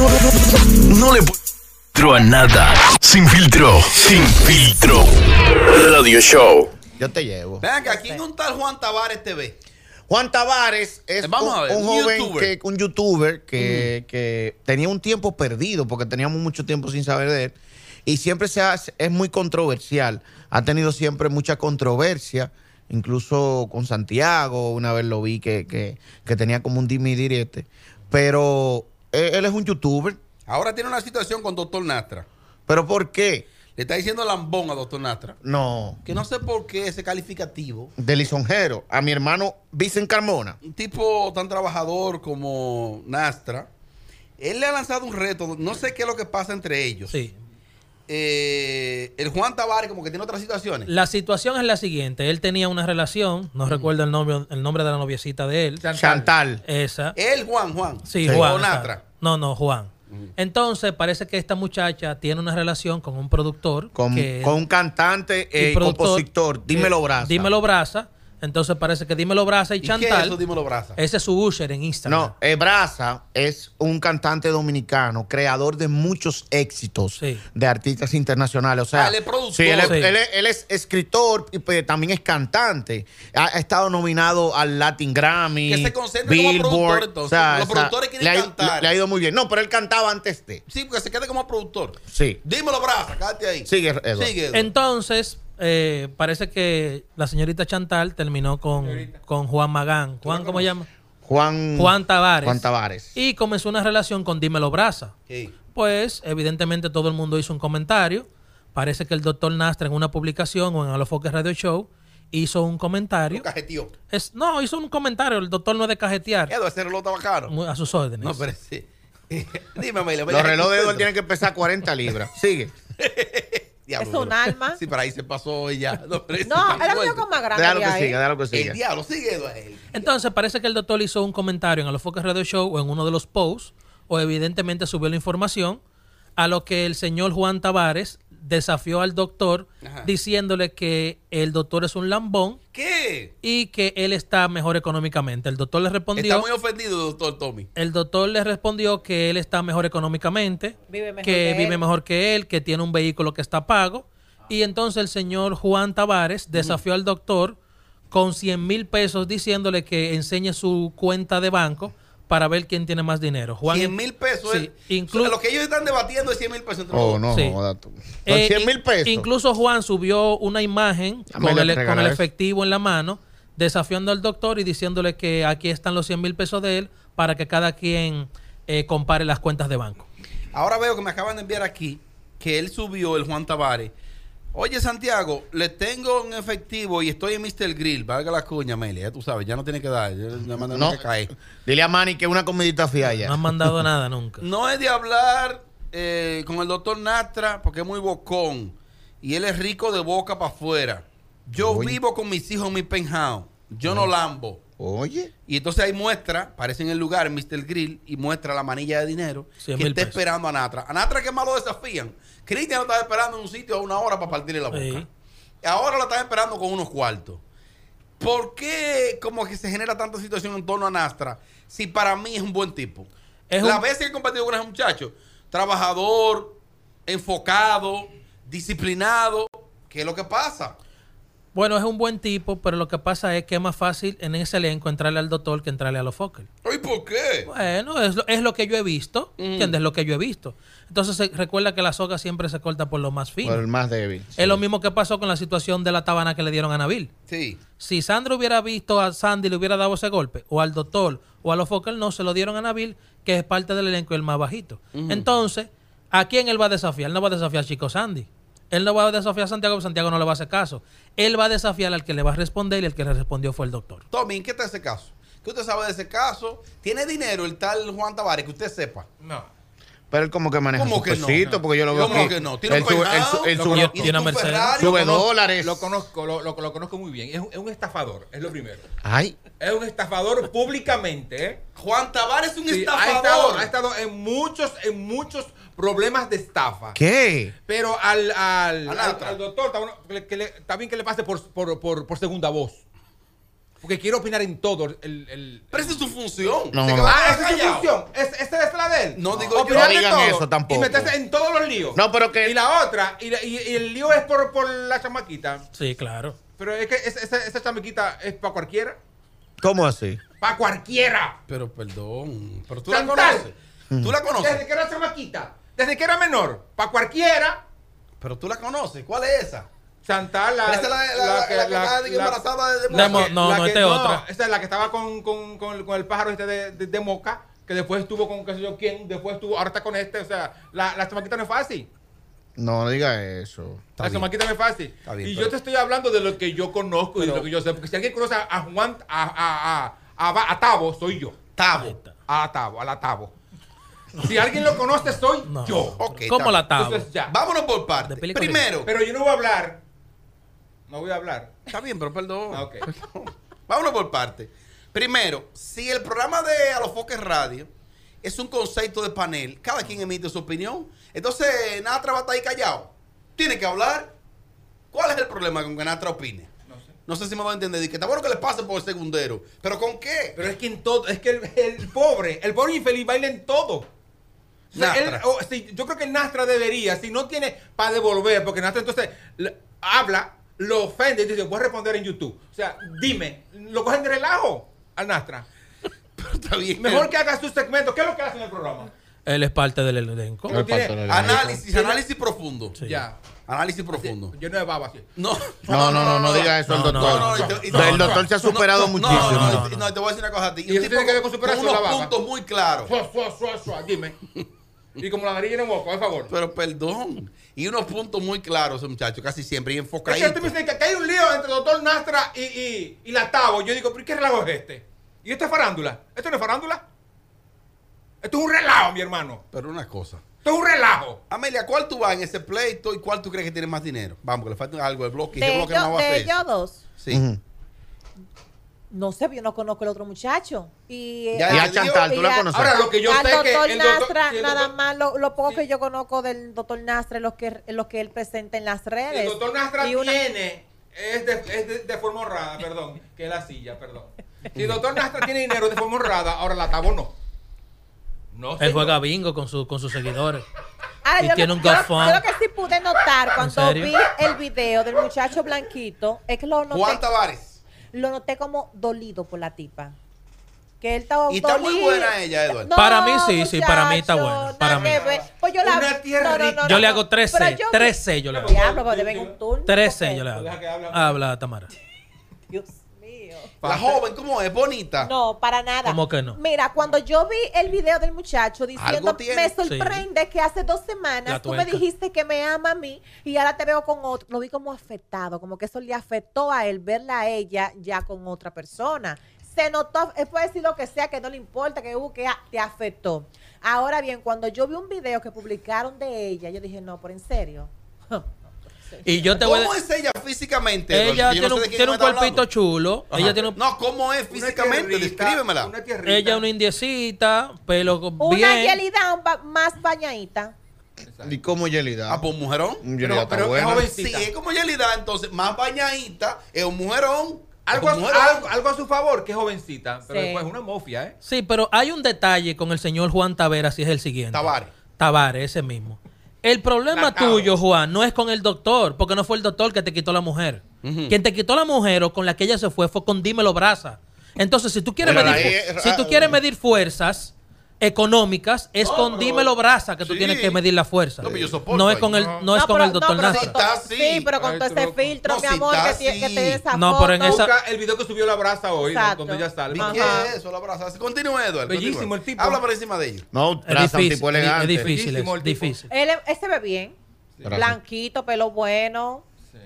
no, no, no le filtro a nada. Sin filtro, sin filtro. Radio Show. Yo te llevo. Venga, ¿quién es un tal Juan Tavares TV? Juan Tavares es Vamos un, a ver, un joven, youtuber. que, un youtuber que, que tenía un tiempo perdido porque teníamos mucho tiempo sin saber de él y siempre se hace, es muy controversial. Ha tenido siempre mucha controversia, incluso con Santiago. Una vez lo vi que, que, que tenía como un dime y direte. Pero él, él es un youtuber. Ahora tiene una situación con Doctor Nastra. ¿Pero por qué? Le está diciendo lambón a Doctor Nastra. No. Que no sé por qué ese calificativo. De lisonjero. A mi hermano Vicen Carmona. Un tipo tan trabajador como Nastra. Él le ha lanzado un reto. No sé qué es lo que pasa entre ellos. Sí. Eh, el Juan Tavares como que tiene otras situaciones. La situación es la siguiente. Él tenía una relación, no recuerdo el nombre, el nombre de la noviecita de él. Chantal. Esa. Él, Juan, Juan. Sí, Sí. Juan. No, no, Juan. Entonces parece que esta muchacha tiene una relación con un productor. Con, que- con un cantante y y productor, compositor. Dímelo, eh, Brasa. Dímelo Brasa. Entonces parece que Dímelo Brasa y, ¿Y qué es eso? Dímelo, Brasa. Ese es su usher en Instagram. No, eh, Brasa es un cantante dominicano, creador de muchos éxitos Sí. de artistas internacionales. O sea, Ah, él es productor. Sí, él es, Sí. él es- él es escritor y pues, también es cantante. Ha, ha estado nominado al Latin Grammy. Que se concentre como Billboard. productor, entonces. Los productores quieren le ha, cantar. Le ha ido muy bien. No, pero él cantaba antes de. Sí, porque se quede como productor. Sí. Dímelo, Brasa, quédate ahí. Sigue, Eduardo. Sigue. Eduardo. Entonces, eh, parece que la señorita Chantal terminó con, con Juan Magán. Juan, ¿cómo se llama? Juan, Juan Tavares. Juan Tavares. Y comenzó una relación con Dímelo Brasa. Sí. Pues, evidentemente, todo el mundo hizo un comentario. Parece que el doctor Nastra en una publicación o en Alofoque Radio Show hizo un comentario. Lo cajeteó. Es, no, hizo un comentario. El doctor no es de cajetear. Edo, ese reloj estaba caro. A sus órdenes. No, pero sí. Dime. Los relojes de Eduardo tienen que pesar 40 libras. Sigue. Diablo, Es un pero- alma. Sí, pero ahí se pasó y ya. No, No, fuerte. un más grande. Déjalo que ahí. siga, déjalo que El siga. diablo, sigue Eduardo. Entonces, parece que el doctor hizo un comentario en Alofoque Radio Show o en uno de los posts, o evidentemente subió la información, a lo que el señor Juan Tavares desafió al doctor Ajá. diciéndole que el doctor es un lambón ¿Qué? y que él está mejor económicamente. El doctor le respondió. Está muy ofendido, doctor Tommy. El doctor le respondió que él está mejor económicamente, Vive mejor que, que vive él. mejor que él, que tiene un vehículo que está pago. Y entonces el señor Juan Tavares desafió al doctor con 100 mil pesos diciéndole que enseñe su cuenta de banco para ver quién tiene más dinero. Juan 100 mil pesos. Sí, sea, lo que ellos están debatiendo es 100 mil pesos entre Oh, los no, Sí. joda tú. Eh, 100 in- mil pesos. Incluso Juan subió una imagen con el, con efectivo en la mano, desafiando al doctor y diciéndole que aquí están los 100 mil pesos de él para que cada quien eh, compare las cuentas de banco. Ahora veo que me acaban de enviar aquí que él subió el Juan Tavares. Oye, Santiago, le tengo en efectivo y estoy en Mr. Grill. Valga la cuña, Amelia. Ya tú sabes, ya no tiene que dar. Ya, ya manda No. que cae. Dile a Manny que una comidita fría ya. No han mandado nada nunca. No es de hablar eh, con el doctor Nastra porque es muy bocón. Y él es rico de boca para afuera. Yo Oye. vivo con mis hijos en mi penthouse. Yo no lambo. Oye. Y entonces ahí muestra, aparece en el lugar, Mr. Grill, y muestra la manilla de dinero que está pesos. esperando a Natra. A Natra que más lo desafían. Cristian lo estaba esperando en un sitio a una hora para partirle la boca. Sí. Ahora lo están esperando con unos cuartos. ¿Por qué como que se genera tanta situación en torno a Nastra si para mí es un buen tipo? Es la un- vez que he compartido con ese muchacho, trabajador, enfocado, disciplinado, ¿qué es lo que pasa? Bueno, es un buen tipo, pero lo que pasa es que es más fácil en ese elenco entrarle al doctor que entrarle a los Fokker. ¿Y por qué? Bueno, es lo, es lo que yo he visto. Mm. ¿Entiendes? Lo que yo he visto. Entonces se- recuerda que la soga siempre se corta por lo más fino. Por el más débil. Es lo mismo que pasó con la situación de la tabana que le dieron a Nabil. Sí. Si Sandra hubiera visto a Sandy y le hubiera dado ese golpe, o al doctor, o a los Fokker, no, se lo dieron a Nabil, que es parte del elenco y el más bajito. Entonces, ¿a quién él va a desafiar? Él no va a desafiar a Chico Sandy. Él no va a desafiar a Santiago, porque Santiago no le va a hacer caso. Él va a desafiar al que le va a responder y el que le respondió fue el doctor. Tommy, ¿en qué está ese caso? ¿Qué usted sabe de ese caso? ¿Tiene dinero el tal Juan Tavares que usted sepa? No. Pero él como que maneja ¿Cómo su que no? pesito, porque yo lo veo ¿Cómo aquí. que no? ¿Tiene Él un él peinado? su- él Lo sube- conozco. Tiene una ¿Y tu Mercedes. Ferrari? Sube Lo dólares. Lo conozco, lo, lo- lo conozco muy bien. Es un, es un estafador, es lo primero. Ay, Es un estafador públicamente, ¿eh? Juan Tavares es un Sí, ha, estafador. estado, ha estado en muchos, en muchos problemas de estafa. ¿qué? Pero al, al, al, al doctor está, bueno, que le- pase por, por, por, por segunda voz. Porque quiero opinar en todo. El, el, Pero esa es su función. No, no. Ah, esa es su función. Es- Esta es la de él. No digo yo. Opinar No de digan todo eso tampoco. Y meterse en todos los líos. No, pero que- Y la otra, y, la- y- y el lío es por, por la chamaquita. Sí, claro. Pero es que esa, esa, esa chamaquita es para cualquiera. ¿Cómo así? Para cualquiera. Pero perdón. Pero tú la conoces. Tú la Desde conoces. que era chamaquita. Desde que era menor. Para cualquiera. Pero tú la conoces. ¿Cuál es esa? Chantal, la, esa es la, la, la, la que está de- embarazada de, de Moca. mo- no, la no, que- esta es otra. Esa es la que estaba con, con, con, con el pájaro este de, de, de Moca, que después estuvo con qué sé yo quién, después estuvo, ahora está con este, o sea, la, la chamaquita no es fácil. No, no diga eso. Está la bien. chamaquita no es fácil. Está bien, y pero- yo te estoy hablando de lo que yo conozco y de lo que yo sé, porque si alguien conoce a, Juan, a, a, a, a, a- a Tavo, soy yo. Tabo. A Tavo, a la Tavo. Si alguien lo conoce, soy No. yo. Ok, ¿Cómo la tabo? Entonces ya. Vámonos por partes. De película. Primero. Pero yo no voy a hablar. No voy a hablar. Está bien, pero perdón. Ah, ok. Vámonos por partes. Primero, si el programa de A los Foques Radio es un concepto de panel, cada quien emite su opinión. Entonces, Natra va a estar ahí callado. Tiene que hablar. ¿Cuál es el problema con que Natra opine? No sé. No sé si me va a entender. Dice que está bueno que le pase por el segundero. ¿Pero con qué? Pero es que en todo, es que el, el pobre, el pobre infeliz baila en todo. O sea, Nastra. él- o- sí, yo creo que el Nastra debería, si no tiene para devolver, porque Nastra entonces le- habla, lo ofende y dice, voy a responder en YouTube. O sea, dime, lo cogen de relajo al Nastra. está bien. Mejor que haga su segmento. ¿Qué es lo que hace en el programa? Él es parte del elenco. No tiene- Análisis, análisis profundo. Sí. Ya. Análisis profundo. Yo no de baba así. No, No, no, no, no diga eso al No, no, doctor. no, no, el no, doctor se ha superado no, muchísimo. No, no, No, no, no. te voy a decir una cosa a ti. ¿Y eso tiene que ver con superación, unos la baba? puntos muy claros. Suá, suá, suá, suá, dime. Y como la nariz en el moco, por favor. Pero perdón. Y unos puntos muy claros, ese muchacho, casi siempre. Y Es que enfocaditos. tú me que, hay un lío entre el doctor Nastra y, y, y la Tavo. Yo digo, ¿pero qué relajo es este? ¿Y esto es farándula? ¿Esto no es farándula? Esto es un relajo, mi hermano. Pero una cosa. Esto es un relajo. Amelia, ¿cuál tú vas en ese pleito y cuál tú crees que tiene más dinero? Vamos, que le falta algo del bloque. y De, ese bloque no ellos, va a de hacer. ellos dos. Sí. Ujú. No sé, yo no conozco el otro muchacho. Y, Ya, Y eh, a Chantal, ¿tú la conoces? Ahora, lo que yo al sé que doctor el doctor- Nastra, el nada doctor- más, lo, lo poco sí. que yo conozco del doctor Nastra es lo que, es lo que él presenta en las redes. El doctor Nastra Y una- tiene, es, de, es de, de forma honrada, perdón, que es la silla, perdón. Si el doctor Nastra tiene dinero de forma honrada, ahora la Tavo no. No, Él juega bingo con, su, con sus seguidores. Ahora, y yo, tiene lo- un yo, yo lo que sí pude notar cuando vi el video del muchacho blanquito es que lo noté, Juan Tavares. Lo noté como dolido por la tipa. Que él estaba Y está muy buena ella, Eduardo. Para mí sí, sí, para mí está buena, para mí. Pues yo la. Yo le hago 13, Pero yo- 13 yo le hago. Diablo, pero deben un turno. 13 porque- yo le Deja que hable. hago. Habla, Tamara. Dios. La joven, ¿cómo es? Bonita. No, para nada. ¿Cómo que no? Mira, cuando yo vi el video del muchacho diciendo, me sorprende que hace dos semanas tú me dijiste que me ama a mí y ahora te veo con otro. Lo vi como afectado, como que eso le afectó a él verla a ella ya con otra persona. Se notó, él puede decir lo que sea, que no le importa, que hubo que a- te afectó. Ahora bien, cuando yo vi un video que publicaron de ella, yo dije, no, pero en serio. Y yo te voy ¿Cómo a es ella físicamente? Ella no tiene sé un, tiene cuerpito hablando. chulo. Ajá. Ella tiene un- No, ¿cómo es físicamente? Una tierrita, Descríbemela. Una tierrita. ella una indiecita, pelo Una bien. Yelida ba- más bañadita. ¿Y cómo Yelida? Ah, pues un mujerón. Yelida está pero es buena. joven. Sí, Jovencita. es como Yelida, entonces, más bañadita, es un mujerón. Algo a, un mujerón. algo, algo a su favor, que es jovencita. Pero Sí. después es una mofia, ¿eh? Sí, pero hay un detalle con el señor Juan Taveras y es el siguiente. Tavares. Tavares, ese mismo. El problema tuyo, Juan, no es con el doctor, porque no fue el doctor que te quitó la mujer. Quien te quitó la mujer o con la que ella se fue fue con Dímelo Brasa. Entonces, si tú quieres, Pero medir, ahí si tú quieres medir fuerzas económicas, es No, con pero- Dímelo Brasa que tú sí. tienes que medir la fuerza. No, pero yo soporto No es con el, No. no es con pero- el doctor pero. Sí, con- está así. Sí, pero con Ay, todo ese filtro, No, mi si amor, está que, tiene, que te esa No, pero en esa- Busca el video que subió la brasa hoy, ¿no? Donde ella sale. ¿Y qué es eso? La brasa. Continúa, Eduardo. Bellísimo continúa. el tipo. Habla por encima de ellos. No, Es Braza, un difícil, tipo es elegante. difícil, es el tipo. difícil. Él, se ve bien. Blanquito, pelo bueno.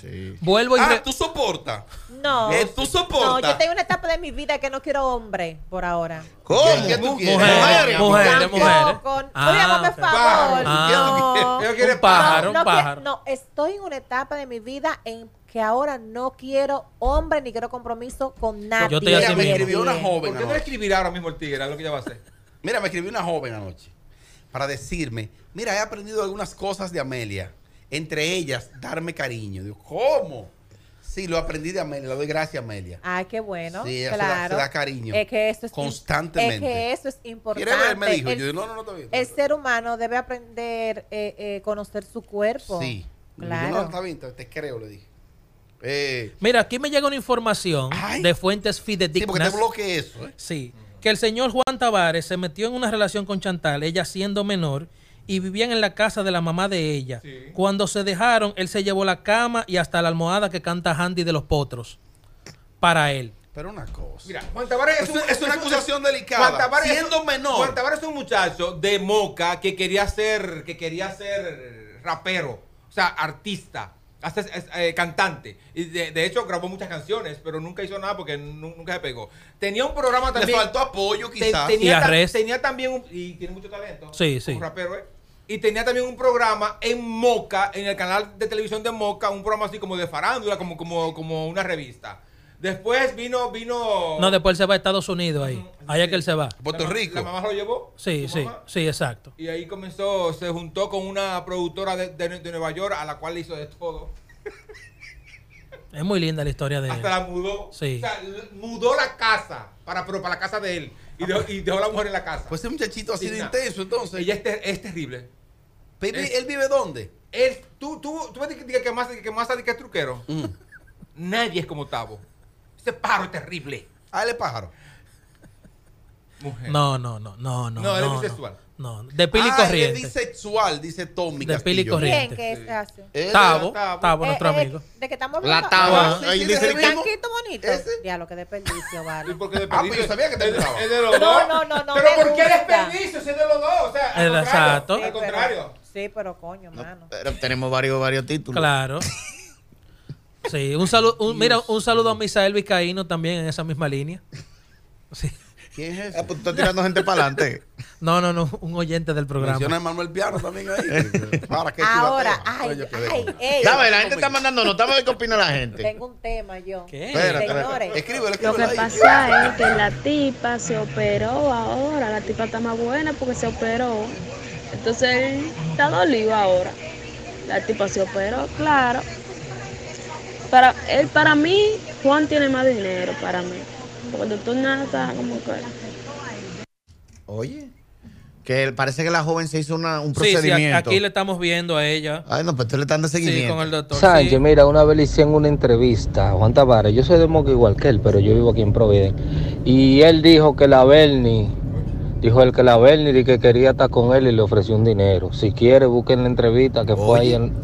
Sí. Vuelvo y Ah, re- tú soportas. No. Eh, tú soportas. No, yo tengo una etapa de mi vida que no quiero hombre por ahora. ¿Cómo? ¿Qué tú quieres? Mujeres, mujeres, mujeres. Tampoco. Ah, Oye, ok. favor. Ah. No. Ella quiere Un pájaro, no, un pájaro. no, estoy en una etapa de mi vida en que ahora no quiero hombre ni quiero compromiso con nadie. Yo Mira, me escribió una ¿Por joven qué no escribirá ahora mismo el tigre? Es lo que ella va a hacer. Mira, me escribió una joven anoche para decirme, mira, he aprendido algunas cosas de Amelia. Entre ellas, darme cariño. Digo, ¿cómo? Sí, lo aprendí de Amelia. Le doy gracias, Amelia. Ay, qué bueno. Sí, ella se da- claro. se da cariño. Es que eso es Constantemente. Es que eso es importante. ¿Quiere ver? Me dijo. El, Yo, no, no, no, está bien. el ser humano debe aprender eh, eh, conocer su cuerpo. Sí. Claro. Yo, no, está bien, te, te creo, le dije. Eh, Mira, aquí me llega una información Ay. de fuentes sí, porque fidedignas. te bloqueé eso. ¿eh? Sí, que el señor Juan Tavares se metió en una relación con Chantal, ella siendo menor, y vivían en la casa de la mamá de ella. Sí. Cuando se dejaron, él se llevó la cama y hasta la almohada que canta Handy de los Potros para él. Pero una cosa. Mira, Juan Tavares Es una- es una acusación delicada. Juan Tavares es Siendo un- menor. Juan Tavares es un muchacho de Moca que quería ser, que quería ser rapero, o sea, artista, hasta es- es, eh, cantante. Y de, de hecho grabó muchas canciones, pero nunca hizo nada porque nu- nunca se pegó. Tenía un programa Le también. faltó apoyo, te- quizás. Y tenía, ta- arrest. tenía también un, y tiene mucho talento. Sí, sí. como rapero, ¿eh? Y tenía también un programa en Moca, en el canal de televisión de Moca, un programa así como de farándula, como, como, como una revista. Después vino, vino. No, después él se va a Estados Unidos ahí. Ahí es que él se va. Puerto Rico. La mamá lo llevó. Sí, sí, mamá, sí, exacto. Y ahí comenzó, se juntó con una productora de, de- de Nueva York a la cual le hizo de todo. Es muy linda la historia de él. Hasta la mudó. Sí. O sea, l- mudó la casa para, pero para la casa de él. Y dejó, y dejó a la mujer en la casa. Pues ese muchachito ha sido Digna. intenso, entonces. Ella es, ter- es terrible. Pero es- ¿Él vive dónde? Él, tú, tú, tú ves que, que más, que más que es truquero. Mm. Nadie es como Tavo. Ese pájaro es terrible. Ah, él es pájaro. Mujer. No, no, no, no, no. No, él es no, bisexual. No, de pili ah, él corriente. es bisexual, dice Tommy De pili corriente. ¿Quién que es así? Él Tavo, Tavo. Tavo, Eh, nuestro eh, amigo. ¿De qué estamos La hablando? taba. Ah, sí, ahí sí, dice el. Blanquito bonito. Ese. Diablo, qué desperdicio, ¿Y vale. por qué Ah, pues yo sabía que te es, gustaba. es de los No, dos. no, no, no Pero me ¿por qué desperdicio? Si es de los dos. O sea, al contrario. exacto. Al Sí, pero- contrario. Sí, pero coño, mano. Pero tenemos varios, varios títulos. Claro. Sí, un saludo, un- mira, un saludo a Misael Vizcaíno también en esa misma línea. Sí. ¿Quién es Ah, ese? pues tú estás tirando gente para adelante. No, no, no, un oyente del programa. Menciona a Manuel Piano también ahí. Ahora, qué Ahora, chulatea. ay, ay, ey. ¿Sabes? La gente está mandando notas. A ver qué opina la gente. Tengo un tema yo. ¿Qué? Espérate, Señores. Escríbelo, Lo escríbelo que ahí. pasa es que la tipa se operó ahora, la tipa está más buena porque se operó. Entonces él está dolido ahora. La tipa se operó, claro. Para él, para mí, Juan tiene más dinero para mí. Porque el doctor nada está como que. Oye. Que parece que la joven se hizo una, un Sí, sí, procedimiento. aquí le estamos viendo a ella. Ay, no, pues tú le estás dando Sí, seguimiento. con el doctor. Sánchez, sí. mira, una vez le hicieron una entrevista a Juan Tavares. Yo soy de Moca igual que él, pero yo vivo aquí en Providencia. Y él dijo que la Bernie, dijo él que la Bernie di que quería estar con él y le ofreció un dinero. Si quiere, busquen la entrevista que fue ahí en,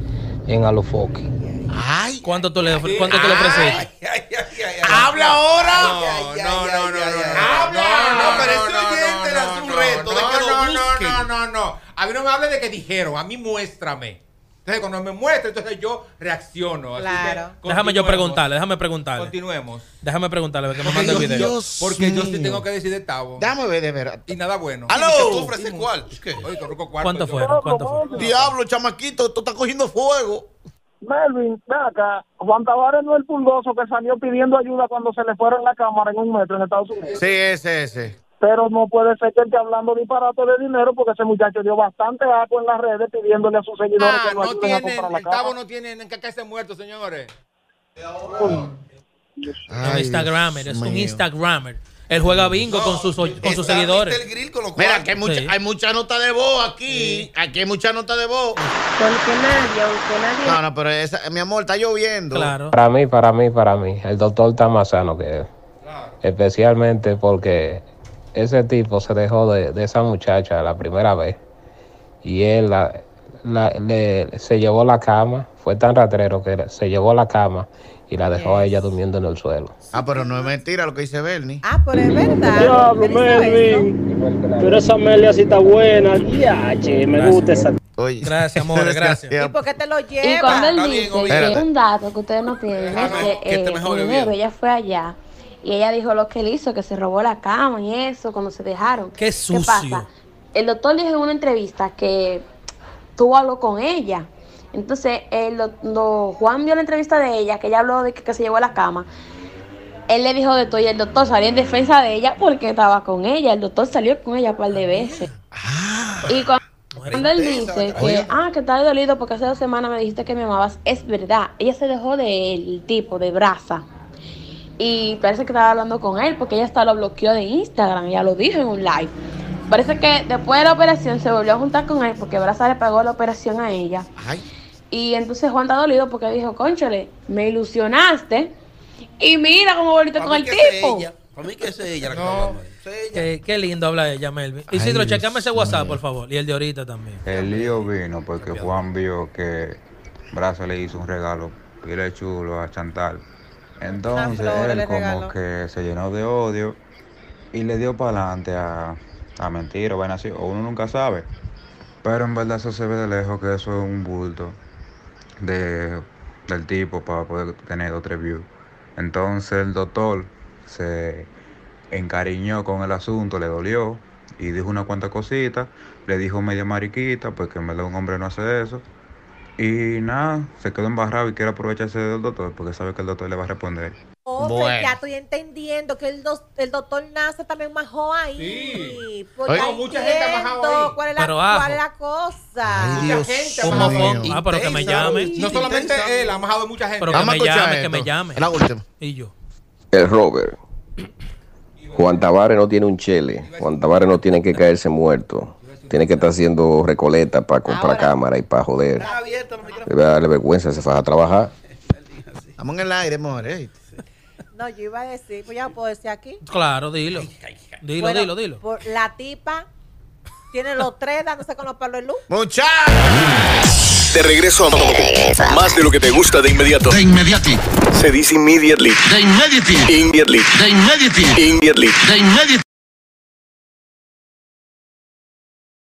en Alofoque. Ay, ¿Cuánto tú le, cuánto tú le ofreciste? Ay, ay, ay, ay, ay. ¡Habla ahora! Ay, ay, ay, no, no, ay, no, ay, no, ay. no, ¡Habla! No, pero ese oyente le hace un reto de que lo no, no, no, no. A mí no me hable de que dijeron, a mí muéstrame. Entonces, cuando me muestra, entonces yo reacciono. Así que Claro. Déjame yo preguntarle, déjame preguntarle. Continuemos. Déjame preguntarle, que me Porque manda el yo, video. Dios porque yo sí tengo que decir de Tavo. Déjame ver de verdad. Y nada bueno. ¡Aló! ¿Y que tú ofreces cuál? ¿Qué? Oye, Torruco cuarto, ¿Cuánto fueron? ¿Cuánto fueron? Diablo, chamaquito, esto está cogiendo fuego. Melvin, ve acá. Juan Tavares no es el pulgoso que salió pidiendo ayuda cuando se le fueron la cámara en un metro en Estados Unidos. Sí, ese, ese. Pero no puede ser que él esté hablando disparate de dinero porque ese muchacho dio bastante aco en las redes pidiéndole a sus seguidores Ah, que lo no ayuden a tienen, comprar la el Tavo cámara. no tiene en qué caerse muerto, señores. un Instagramer, es un. Instagramer. Él juega bingo con sus, con sus seguidores. Mr. Grill con los Mira, que hay mucha, Sí. hay mucha nota de voz aquí. Aquí hay mucha nota de voz. Porque nadie, aunque nadie. No, no, pero esa, mi amor, está lloviendo. Claro. Para mí, para mí, para mí, el doctor está más sano que él. Especialmente porque ese tipo se dejó de, de esa muchacha la primera vez. Y él la- la- le- se llevó la cama. Fue tan ratrero que se llevó la cama y la dejó a ella durmiendo en el suelo. Ah, pero no es mentira lo que dice Bernie. Ah, pero es verdad. Diablo. Melvin. Pero esa Amelia sí está buena. Ya, che, me Gracias. gusta esa. Oye. Gracias, amores, gracias. ¿Y por qué te lo Y cuando lleva? él bien, dice que un dato que ustedes no tienen es que, que eh, bien. ella fue allá y ella dijo lo que él hizo, que se robó la cama y eso cuando se dejaron. Qué sucio. pasa? El doctor dijo en una entrevista que tuvo algo con ella. Entonces, el lo- Juan vio la entrevista de ella, que ella habló de que, que se llevó a la cama. Él le dijo de todo y el doctor salió en defensa de ella porque estaba con ella. El doctor salió con ella un par de veces. Y cuando Cuando él dice que, ah, que está dolido porque hace dos semanas me dijiste que me amabas, es verdad. Ella se dejó del tipo, de Brasa. Y parece que estaba hablando con él porque ella hasta lo bloqueó de Instagram. Ella lo dijo en un live. Parece que después de la operación se volvió a juntar con él porque Brasa le pagó la operación a ella. Ay. Y entonces Juan está dolido porque dijo, conchale, me ilusionaste. Y mira cómo volviste con el tipo. ella. Para mí que es ella la que No. Qué, qué lindo habla ella, Melvin. Isidro, chequeame ese WhatsApp, por favor. Y el de ahorita también. El lío vino porque Juan vio que Brazo le hizo un regalo pile chulo a Chantal. Entonces flor él como regaló. que se llenó de odio y le dio para adelante a, a mentir o vaina así, o uno nunca sabe. Pero en verdad eso se ve de lejos que eso es un bulto de, del tipo para poder tener dos o tres views. Entonces el doctor se encariñó con el asunto, le dolió y dijo una cuanta cositas, le dijo media mariquita, porque en verdad un hombre no hace eso. Y nada, se quedó embarrado y quiere aprovecharse del doctor porque sabe que el doctor le va a responder. Oh, Bueno. ya estoy entendiendo que el, dos- el doctor Nace también majó ahí. Sí. Oye. No, mucha gente ha entiendo majado ahí. ¿Cuál es la, Pero cuál es la cosa? Ay, Dios gente mío. Ah, pero que me llame. No solamente Intensa. él, ha majado mucha gente. Pero- Vamos a me llame, que me llame. La última. Y yo. El Robert. Juan Tavares no tiene un chele. Juan Tavares no tiene que caerse muerto. Tiene que estar haciendo recoleta para comprar Ahora. cámara y para joder. Debe darle vergüenza, se fue a trabajar. Estamos en el aire, amor. eh. No, yo iba a decir, pues ya lo puedo decir aquí. Claro, dilo. Dilo, Bueno, dilo, dilo. por- la tipa tiene los tres dándose con los palos de luz. Muchachos. De regreso a más de lo que te gusta de inmediato. De inmediati, Se dice immediately. de inmediati, Immediately. de inmediati, Immediately. de inmediati.